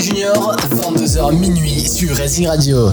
Junior, 22h minuit sur Racing Radio.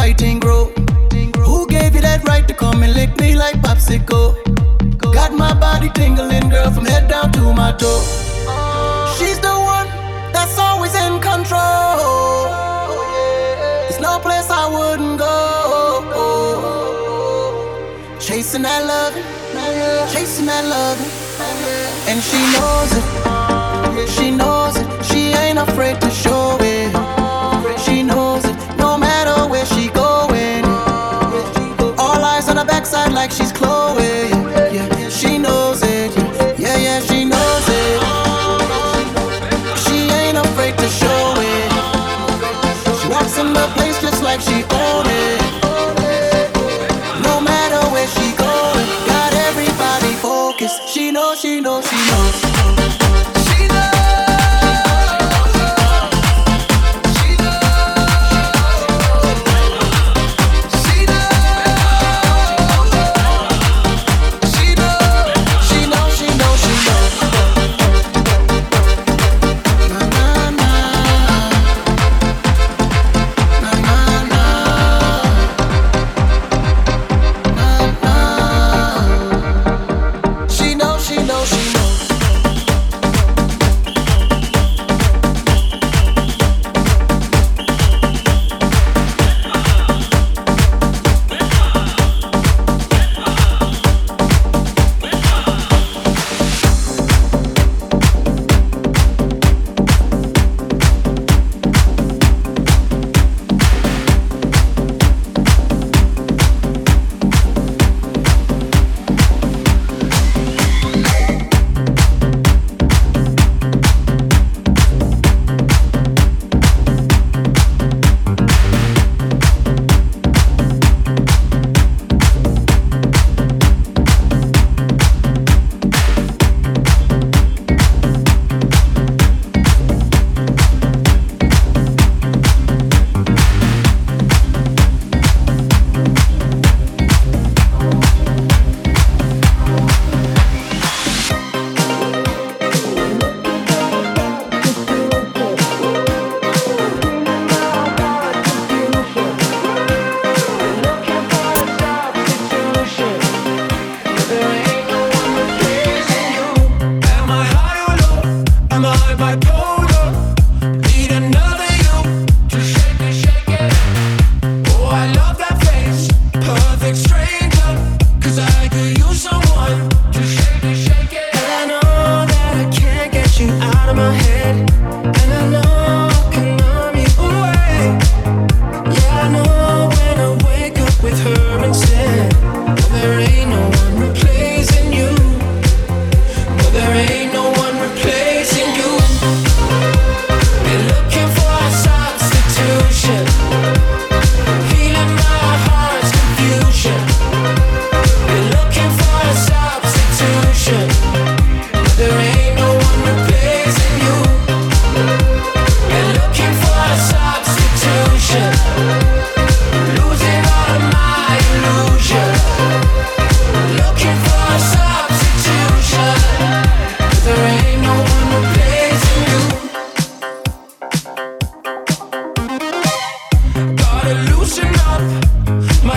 fighting grow? Who gave you that right to come and lick me like popsicle? Got my body tingling, girl, from head down to my toe. She's the one that's always in control. There's no place I wouldn't go. Chasing that love, chasing that love, and she knows it. She knows it. She ain't afraid to show.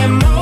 I'm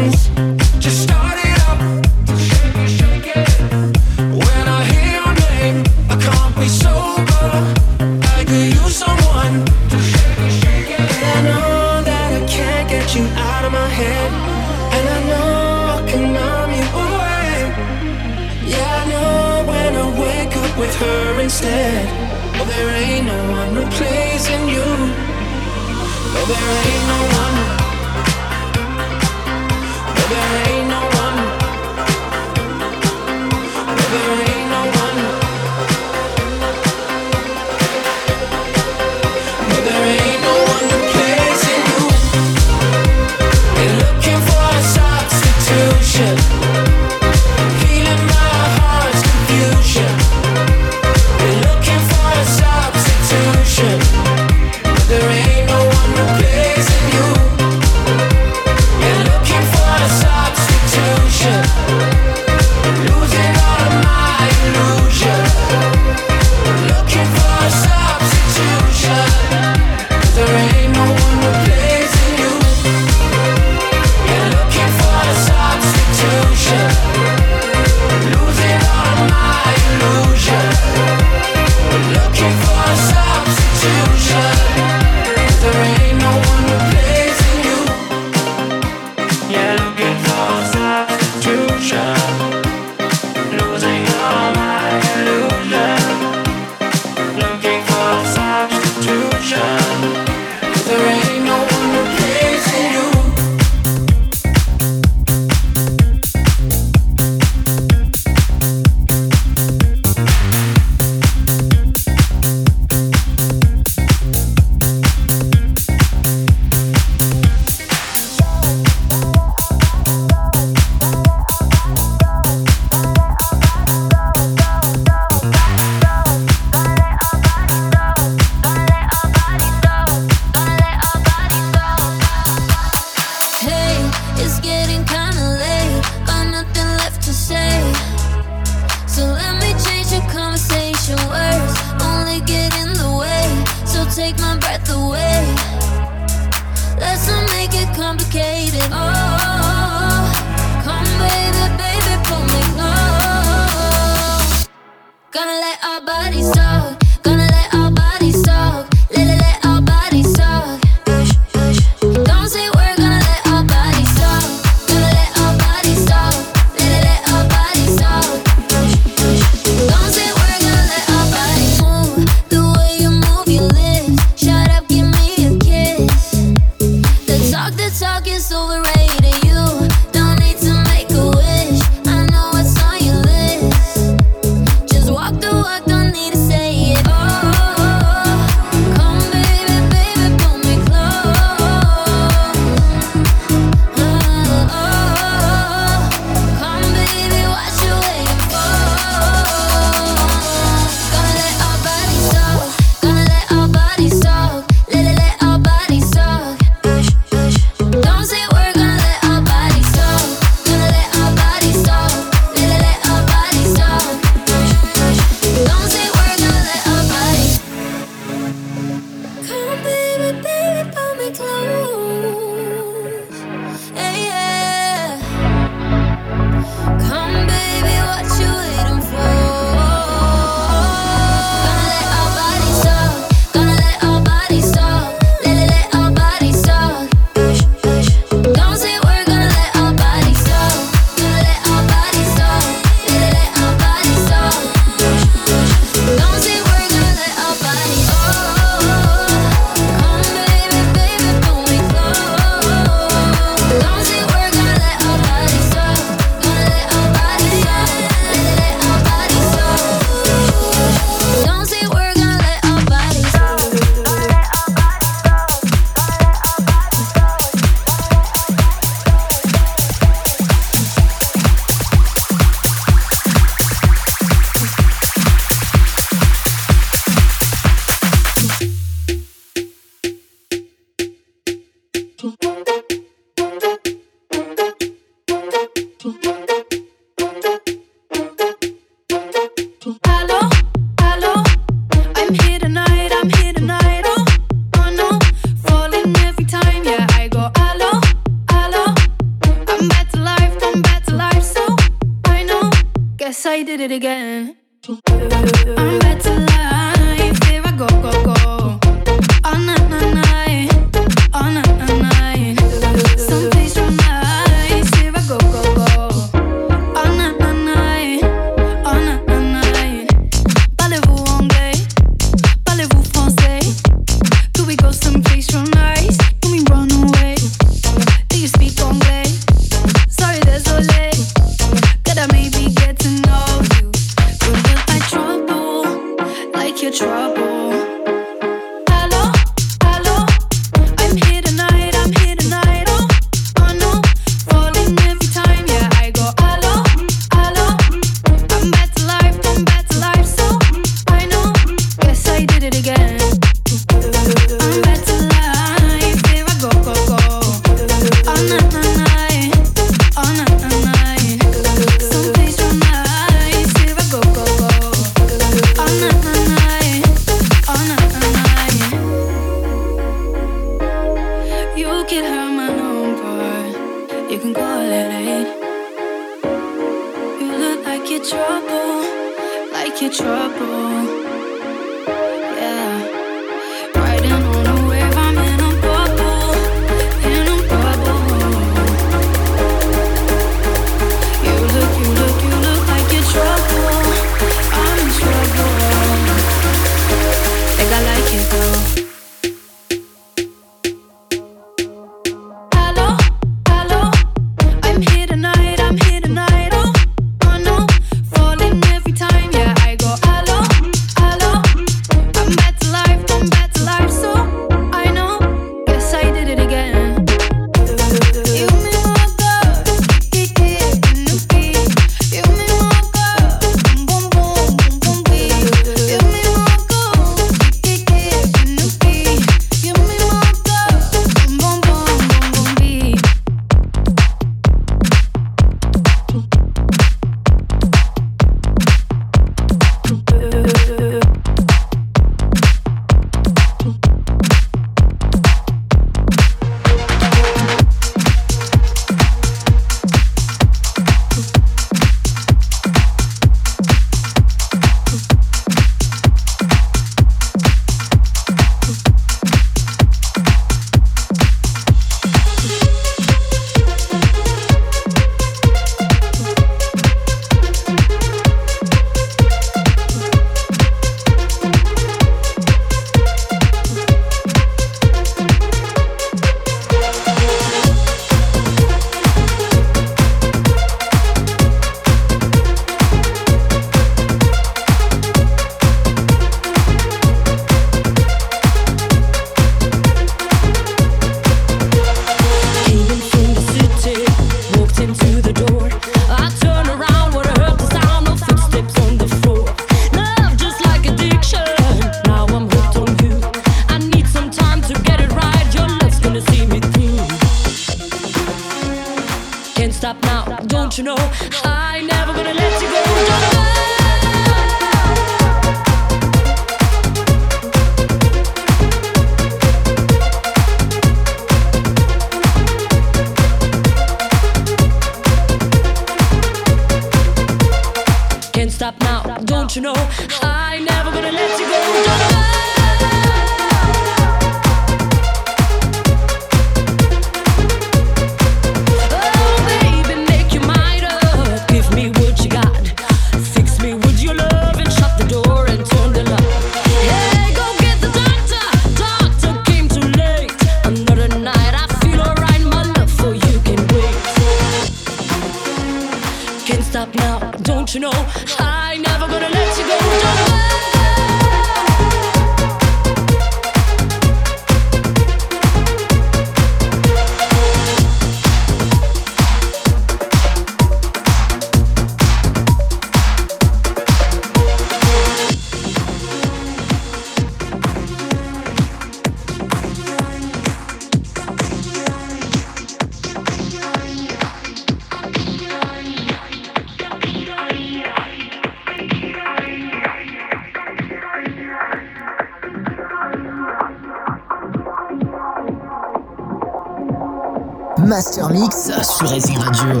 sur Racing Radio.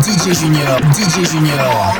DJ Junior, DJ Junior,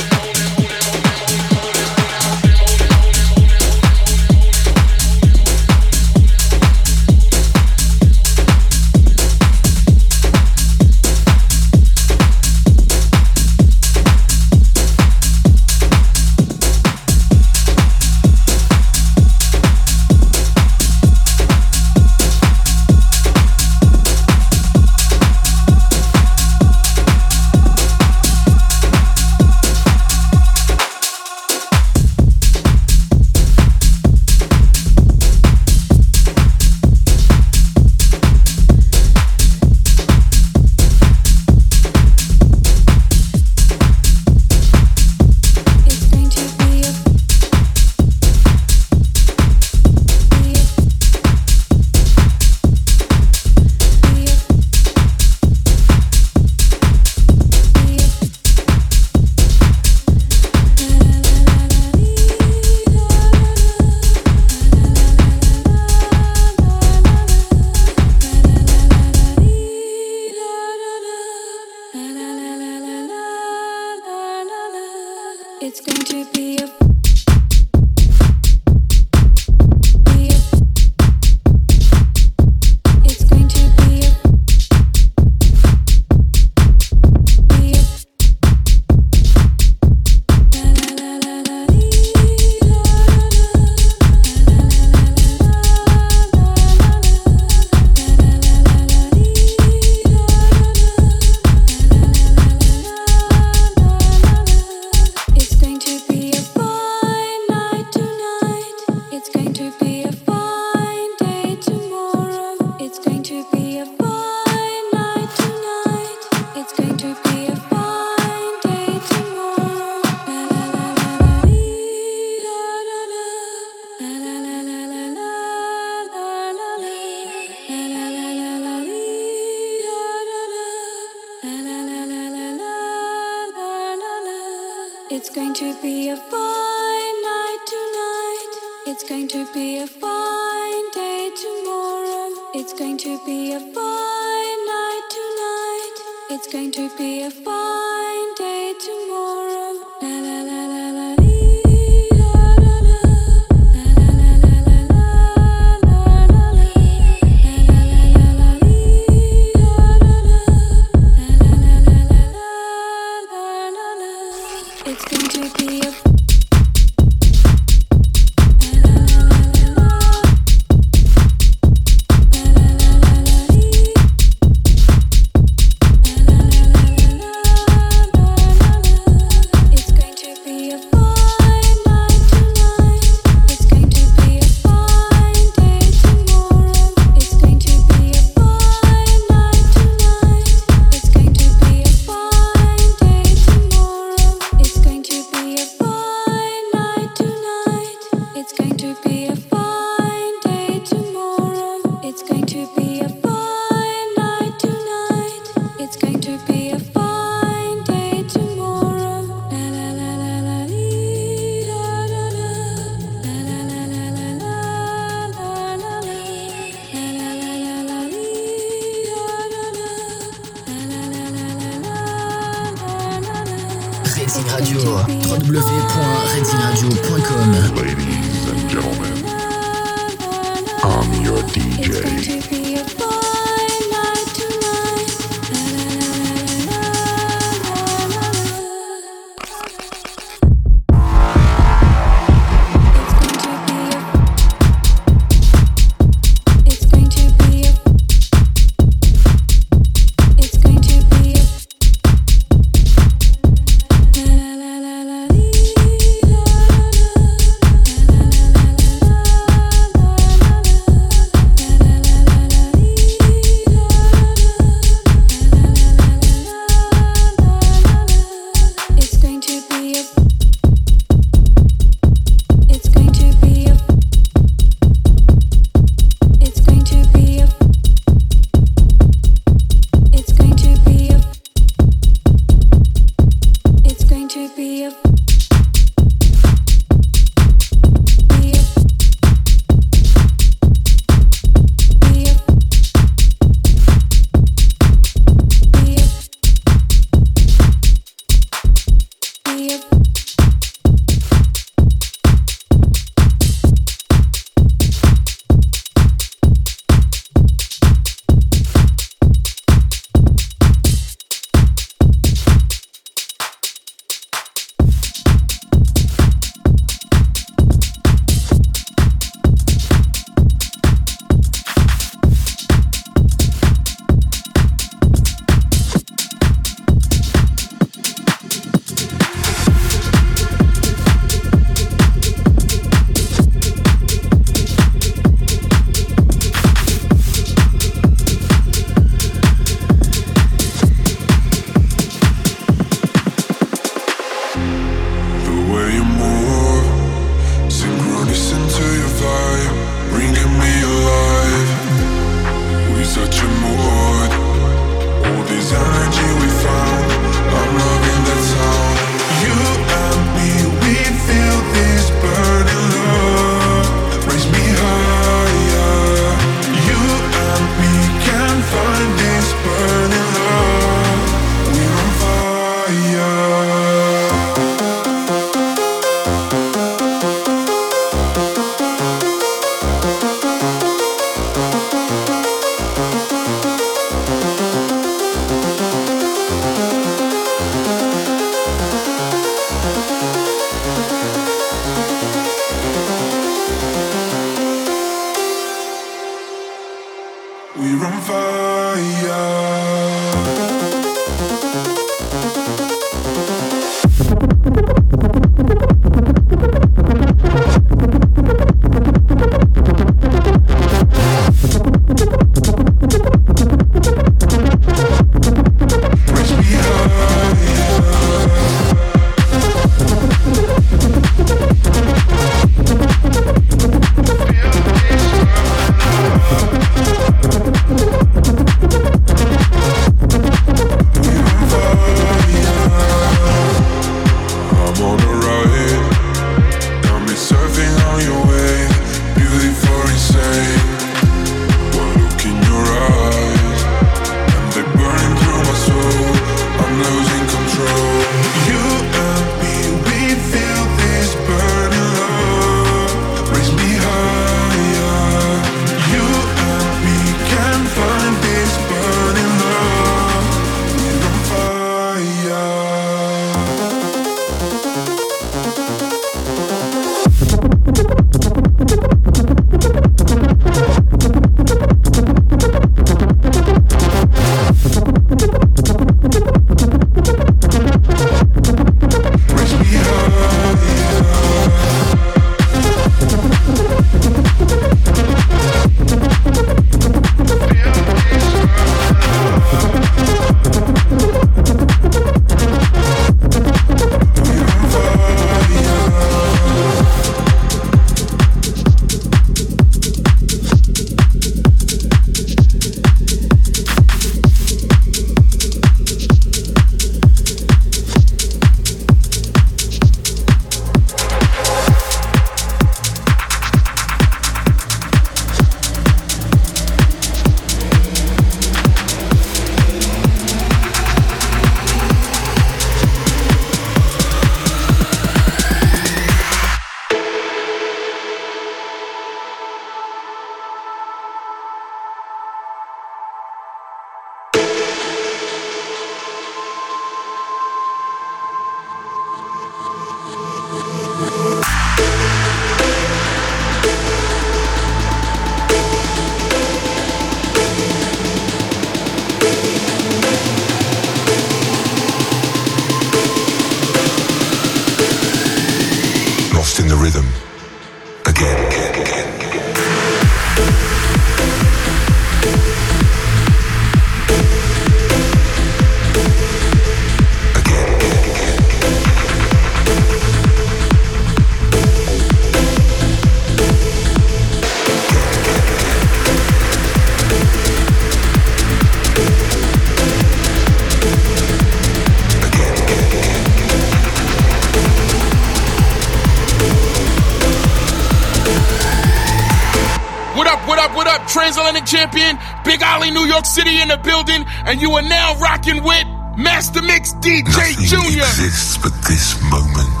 and you are now rocking with Master Mix DJ Nothing Junior. exists but this moment.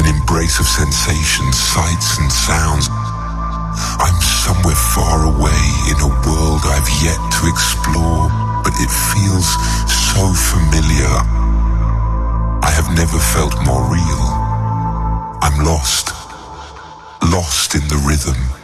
An embrace of sensations, sights, and sounds. I'm somewhere far away in a world I've yet to explore, but it feels so familiar. I have never felt more real. I'm lost, lost in the rhythm.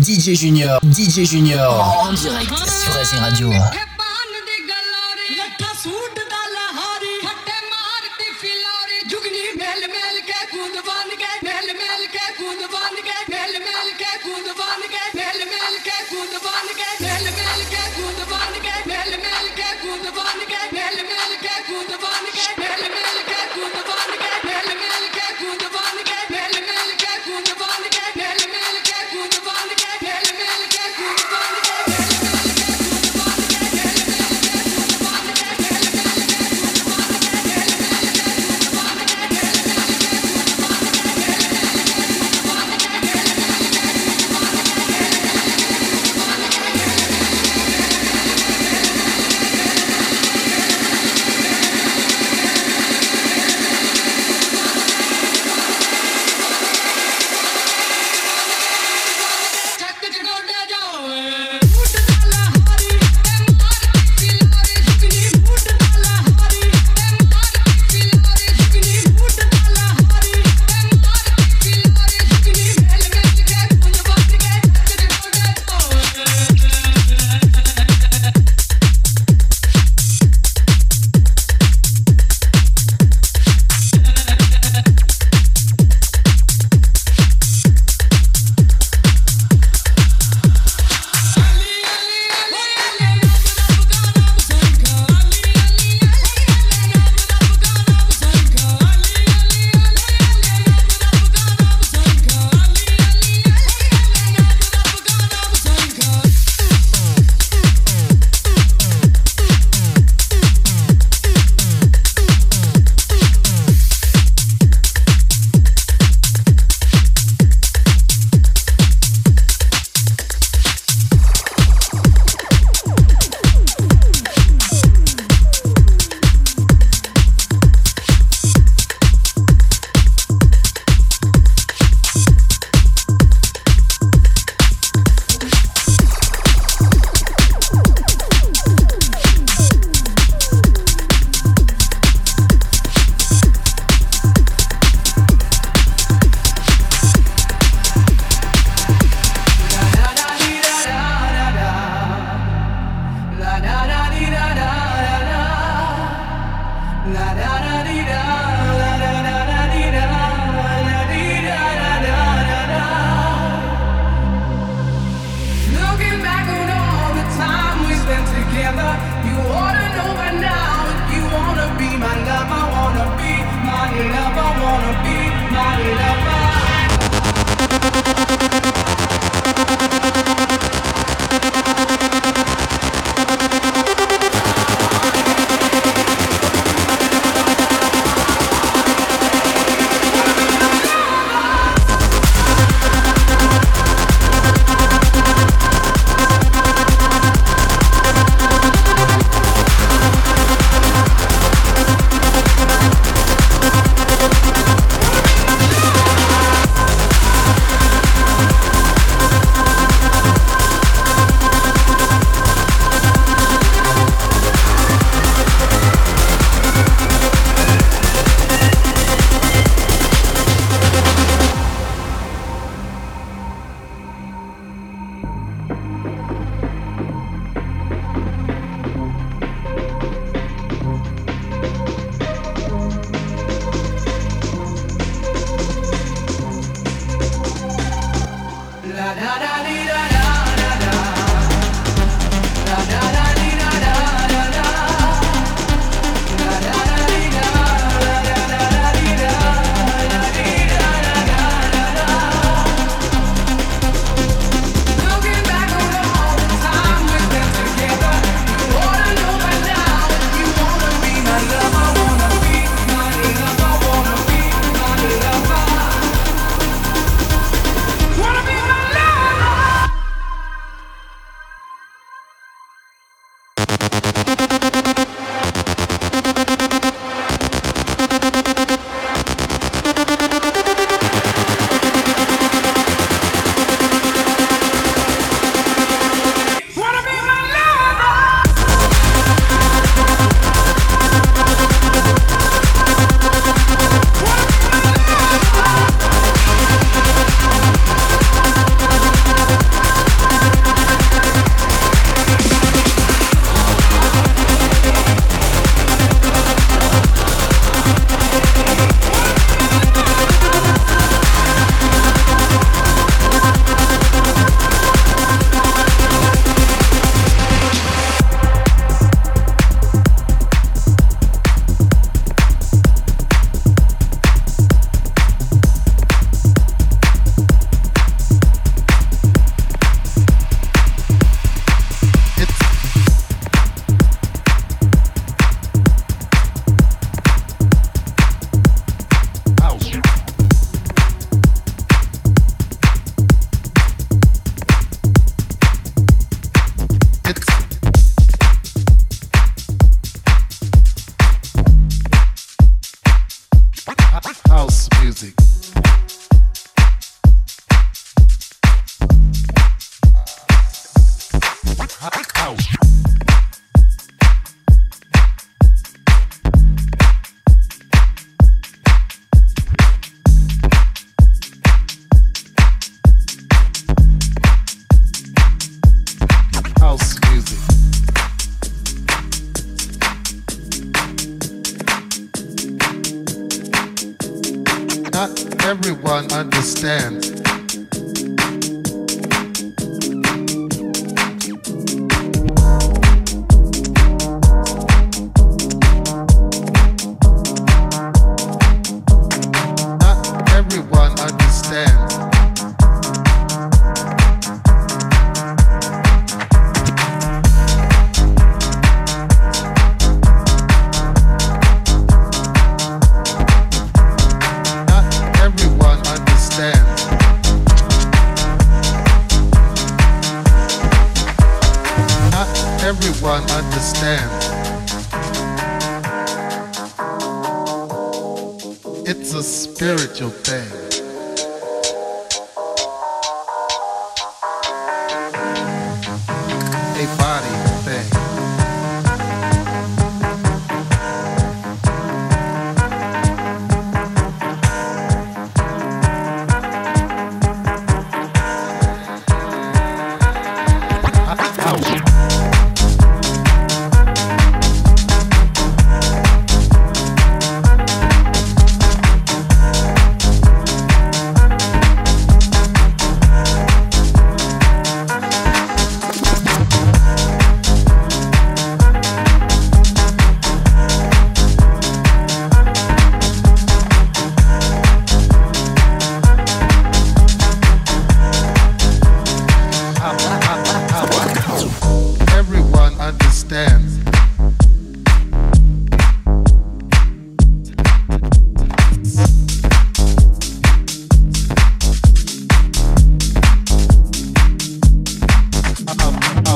DJ Junior, DJ Junior, en, direct sur Racing Radio.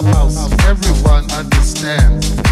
Everyone understands